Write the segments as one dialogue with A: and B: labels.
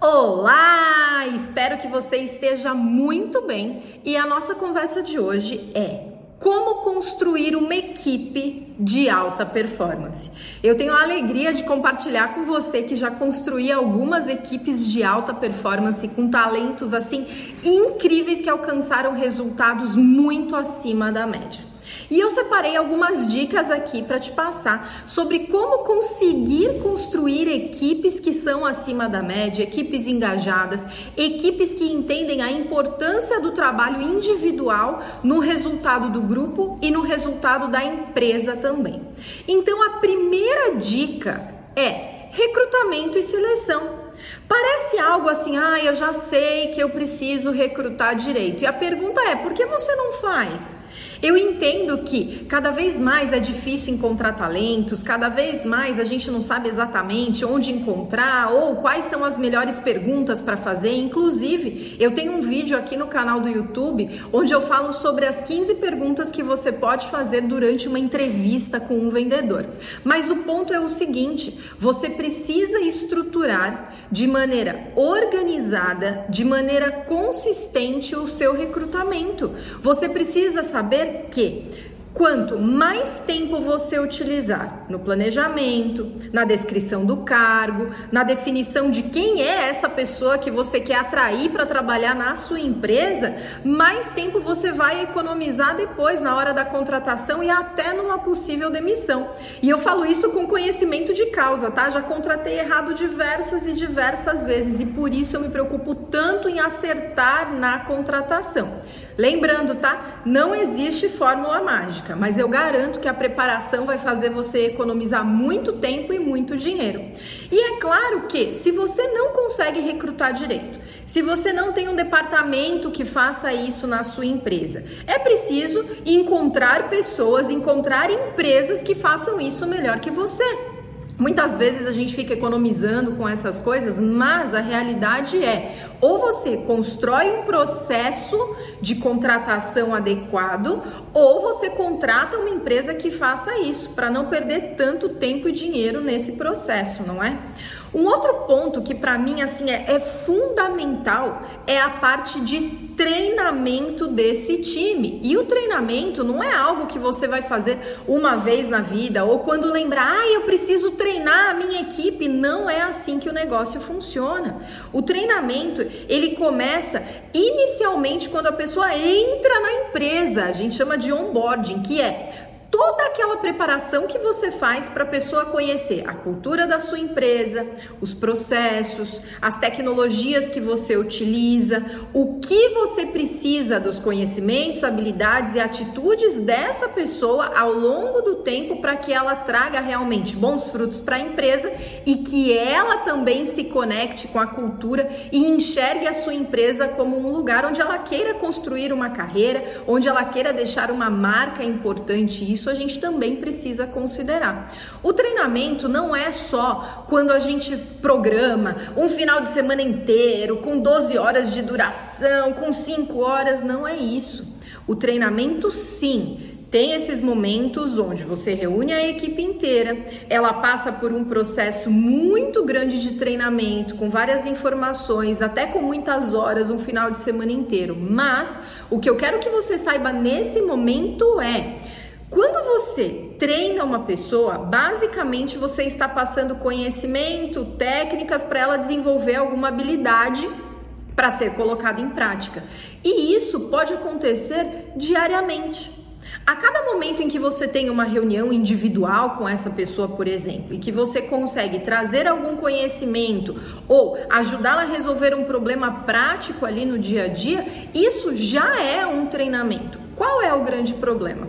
A: Olá! Espero que você esteja muito bem e a nossa conversa de hoje é como construir uma equipe de alta performance. Eu tenho a alegria de compartilhar com você que já construí algumas equipes de alta performance com talentos assim incríveis que alcançaram resultados muito acima da média. E eu separei algumas dicas aqui para te passar sobre como conseguir construir equipes que são acima da média, equipes engajadas, equipes que entendem a importância do trabalho individual no resultado do grupo e no resultado da empresa também. Então a primeira dica é recrutamento e seleção. Parece algo assim, ah, eu já sei que eu preciso recrutar direito. E a pergunta é, por que você não faz? Eu entendo que cada vez mais é difícil encontrar talentos, cada vez mais a gente não sabe exatamente onde encontrar ou quais são as melhores perguntas para fazer. Inclusive, eu tenho um vídeo aqui no canal do YouTube onde eu falo sobre as 15 perguntas que você pode fazer durante uma entrevista com um vendedor. Mas o ponto é o seguinte: você precisa estruturar de maneira organizada, de maneira consistente o seu recrutamento. Você precisa saber que Quanto mais tempo você utilizar no planejamento, na descrição do cargo, na definição de quem é essa pessoa que você quer atrair para trabalhar na sua empresa, mais tempo você vai economizar depois na hora da contratação e até numa possível demissão. E eu falo isso com conhecimento de causa, tá? Já contratei errado diversas e diversas vezes e por isso eu me preocupo tanto em acertar na contratação. Lembrando, tá? Não existe fórmula mágica, mas eu garanto que a preparação vai fazer você economizar muito tempo e muito dinheiro. E é claro que se você não consegue recrutar direito, se você não tem um departamento que faça isso na sua empresa, é preciso encontrar pessoas, encontrar empresas que façam isso melhor que você. Muitas vezes a gente fica economizando com essas coisas, mas a realidade é: ou você constrói um processo de contratação adequado, ou você contrata uma empresa que faça isso, para não perder tanto tempo e dinheiro nesse processo, não é? Um outro ponto que para mim assim é, é fundamental é a parte de treinamento desse time. E o treinamento não é algo que você vai fazer uma vez na vida ou quando lembrar, ah, eu preciso treinar a minha equipe. Não é assim que o negócio funciona. O treinamento, ele começa inicialmente quando a pessoa entra na empresa. A gente chama de onboarding, que é toda aquela preparação que você faz para a pessoa conhecer a cultura da sua empresa, os processos, as tecnologias que você utiliza, o que você precisa dos conhecimentos, habilidades e atitudes dessa pessoa ao longo do tempo para que ela traga realmente bons frutos para a empresa e que ela também se conecte com a cultura e enxergue a sua empresa como um lugar onde ela queira construir uma carreira, onde ela queira deixar uma marca importante. Isso a gente também precisa considerar. O treinamento não é só quando a gente programa um final de semana inteiro, com 12 horas de duração, com 5 horas, não é isso. O treinamento, sim, tem esses momentos onde você reúne a equipe inteira, ela passa por um processo muito grande de treinamento, com várias informações, até com muitas horas, um final de semana inteiro. Mas o que eu quero que você saiba nesse momento é quando você treina uma pessoa, basicamente você está passando conhecimento, técnicas para ela desenvolver alguma habilidade para ser colocada em prática. E isso pode acontecer diariamente. A cada momento em que você tem uma reunião individual com essa pessoa, por exemplo, e que você consegue trazer algum conhecimento ou ajudá-la a resolver um problema prático ali no dia a dia, isso já é um treinamento. Qual é o grande problema?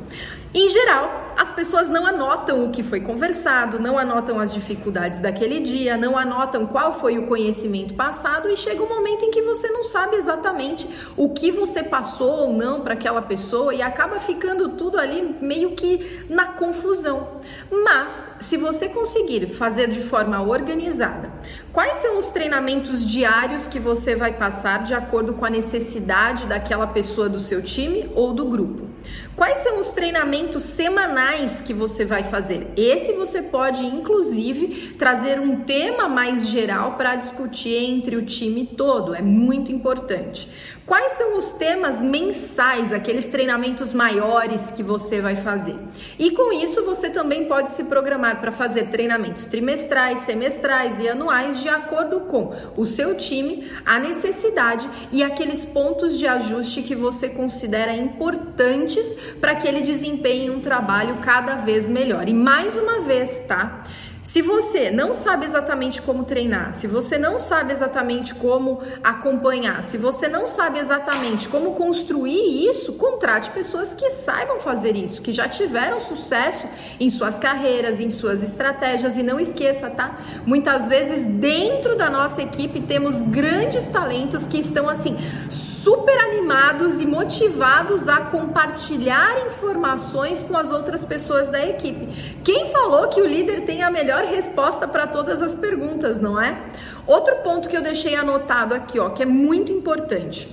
A: Em geral, as pessoas não anotam o que foi conversado, não anotam as dificuldades daquele dia, não anotam qual foi o conhecimento passado e chega um momento em que você não sabe exatamente o que você passou ou não para aquela pessoa e acaba ficando tudo ali meio que na confusão. Mas se você conseguir fazer de forma organizada, quais são os treinamentos diários que você vai passar de acordo com a necessidade daquela pessoa do seu time ou do grupo? Quais são os treinamentos semanais que você vai fazer? Esse você pode, inclusive, trazer um tema mais geral para discutir entre o time todo. É muito importante. Quais são os temas mensais, aqueles treinamentos maiores que você vai fazer? E com isso você também pode se programar para fazer treinamentos trimestrais, semestrais e anuais de acordo com o seu time, a necessidade e aqueles pontos de ajuste que você considera para que ele desempenhe um trabalho cada vez melhor. E mais uma vez, tá? Se você não sabe exatamente como treinar, se você não sabe exatamente como acompanhar, se você não sabe exatamente como construir isso, contrate pessoas que saibam fazer isso, que já tiveram sucesso em suas carreiras, em suas estratégias e não esqueça, tá? Muitas vezes dentro da nossa equipe temos grandes talentos que estão assim super animados e motivados a compartilhar informações com as outras pessoas da equipe. Quem falou que o líder tem a melhor resposta para todas as perguntas, não é? Outro ponto que eu deixei anotado aqui, ó, que é muito importante.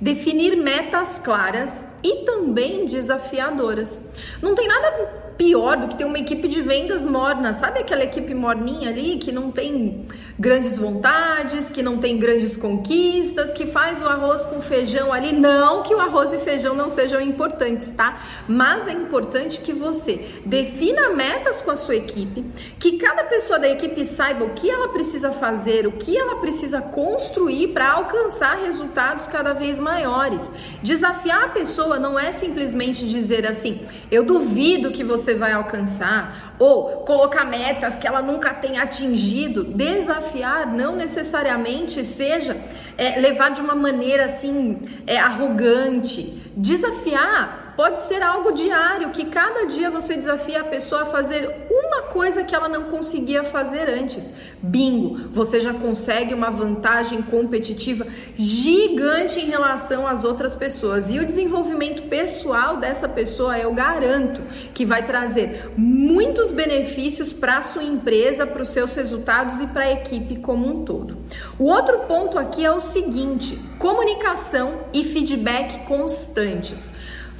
A: Definir metas claras e também desafiadoras. Não tem nada pior do que ter uma equipe de vendas morna. Sabe aquela equipe morninha ali que não tem grandes vontades, que não tem grandes conquistas, que faz o arroz com feijão ali? Não que o arroz e feijão não sejam importantes, tá? Mas é importante que você defina metas com a sua equipe, que cada pessoa da equipe saiba o que ela precisa fazer, o que ela precisa construir para alcançar resultados cada vez maiores. Desafiar a pessoa não é simplesmente dizer assim: "Eu duvido que você você vai alcançar, ou colocar metas que ela nunca tem atingido. Desafiar não necessariamente seja é, levar de uma maneira assim é, arrogante. Desafiar Pode ser algo diário, que cada dia você desafia a pessoa a fazer uma coisa que ela não conseguia fazer antes. Bingo! Você já consegue uma vantagem competitiva gigante em relação às outras pessoas. E o desenvolvimento pessoal dessa pessoa, eu garanto que vai trazer muitos benefícios para a sua empresa, para os seus resultados e para a equipe como um todo. O outro ponto aqui é o seguinte: comunicação e feedback constantes.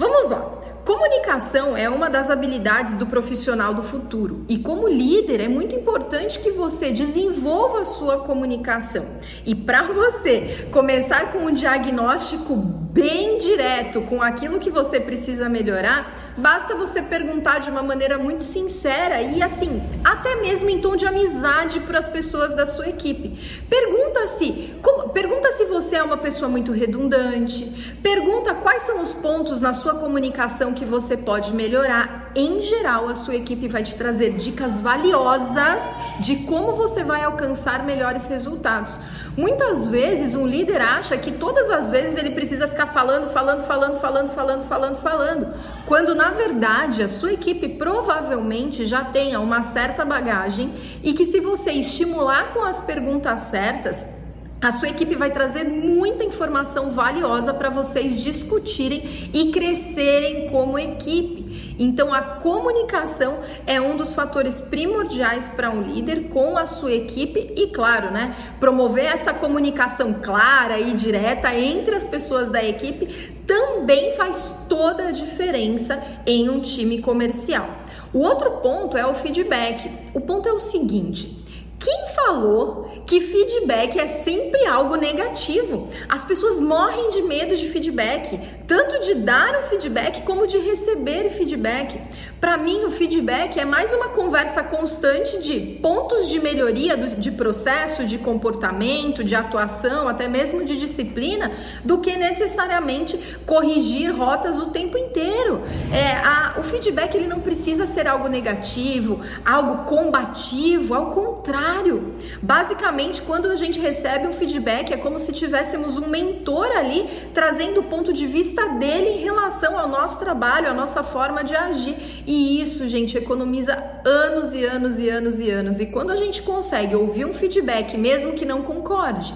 A: Vamos lá. Comunicação é uma das habilidades do profissional do futuro e, como líder, é muito importante que você desenvolva a sua comunicação. E para você começar com um diagnóstico bem direto com aquilo que você precisa melhorar, basta você perguntar de uma maneira muito sincera e assim, até mesmo em tom de amizade para as pessoas da sua equipe. Pergunta se, como, pergunta se você é uma pessoa muito redundante, pergunta quais são os pontos na sua comunicação que você pode melhorar. Em geral, a sua equipe vai te trazer dicas valiosas de como você vai alcançar melhores resultados. Muitas vezes um líder acha que todas as vezes ele precisa ficar falando, falando, falando, falando, falando, falando, falando, quando na verdade a sua equipe provavelmente já tenha uma certa bagagem e que se você estimular com as perguntas certas, a sua equipe vai trazer muita informação valiosa para vocês discutirem e crescerem como equipe. Então, a comunicação é um dos fatores primordiais para um líder com a sua equipe e, claro, né, promover essa comunicação clara e direta entre as pessoas da equipe também faz toda a diferença em um time comercial. O outro ponto é o feedback. O ponto é o seguinte: quem falou que feedback é sempre algo negativo? As pessoas morrem de medo de feedback, tanto de dar o feedback como de receber feedback. Para mim, o feedback é mais uma conversa constante de pontos de melhoria de processo, de comportamento, de atuação, até mesmo de disciplina, do que necessariamente corrigir rotas o tempo inteiro. É, a, o feedback ele não precisa ser algo negativo, algo combativo, ao contrário Basicamente, quando a gente recebe um feedback, é como se tivéssemos um mentor ali trazendo o ponto de vista dele em relação ao nosso trabalho, à nossa forma de agir. E isso, gente, economiza anos e anos e anos e anos. E quando a gente consegue ouvir um feedback, mesmo que não concorde,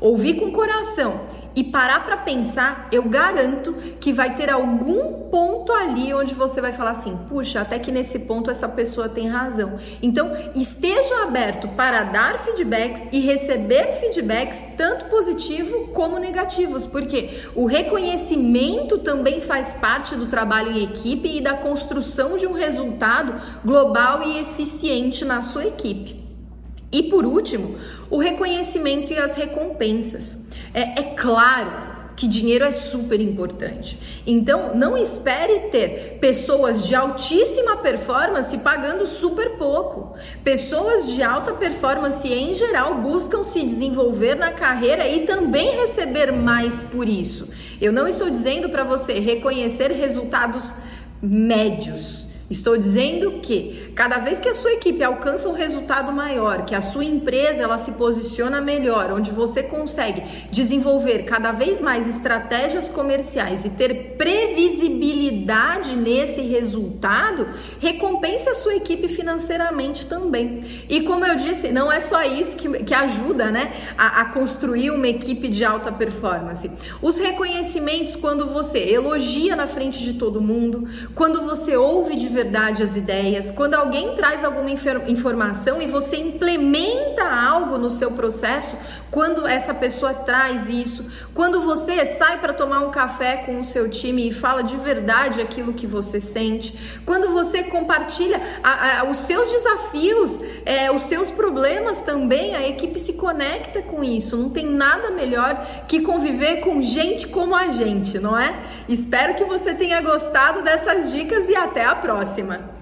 A: ouvir com o coração e parar para pensar, eu garanto que vai ter algum ponto ali onde você vai falar assim: puxa, até que nesse ponto essa pessoa tem razão. Então, esteja aberto para dar feedbacks e receber feedbacks, tanto positivo como negativos, porque o reconhecimento também faz parte do trabalho em equipe e da construção de um resultado global e eficiente na sua equipe. E por último, o reconhecimento e as recompensas. É, é claro que dinheiro é super importante. Então, não espere ter pessoas de altíssima performance pagando super pouco. Pessoas de alta performance em geral buscam se desenvolver na carreira e também receber mais por isso. Eu não estou dizendo para você reconhecer resultados médios. Estou dizendo que cada vez que a sua equipe alcança um resultado maior, que a sua empresa ela se posiciona melhor, onde você consegue desenvolver cada vez mais estratégias comerciais e ter previsibilidade nesse resultado, recompense a sua equipe financeiramente também. E como eu disse, não é só isso que, que ajuda né, a, a construir uma equipe de alta performance. Os reconhecimentos, quando você elogia na frente de todo mundo, quando você ouve de verdade as ideias, quando alguém traz alguma informação e você implementa algo no seu processo, quando essa pessoa traz isso, quando você sai para tomar um café com o seu time e fala de verdade aquilo que você sente, quando você compartilha a, a, os seus desafios, é, os seus problemas também, a equipe se conecta com isso. Não tem nada melhor que conviver com gente como a gente, não é? Espero que você tenha gostado dessas dicas e até a próxima!